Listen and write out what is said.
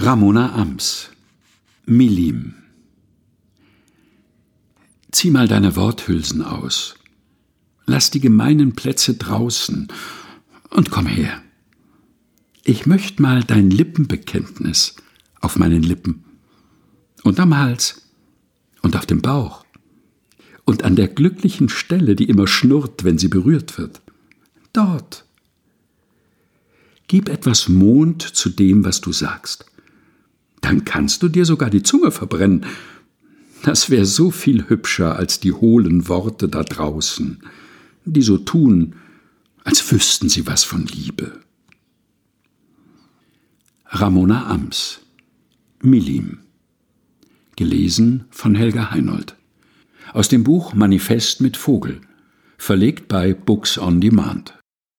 Ramona Ams Milim Zieh mal deine Worthülsen aus. Lass die gemeinen Plätze draußen und komm her. Ich möcht mal dein Lippenbekenntnis auf meinen Lippen und am Hals und auf dem Bauch und an der glücklichen Stelle, die immer schnurrt, wenn sie berührt wird. Dort. Gib etwas Mond zu dem, was du sagst. Dann kannst du dir sogar die Zunge verbrennen. Das wäre so viel hübscher als die hohlen Worte da draußen, die so tun, als wüssten sie was von Liebe. Ramona Ams Milim Gelesen von Helga Heinold aus dem Buch Manifest mit Vogel, verlegt bei Books on Demand.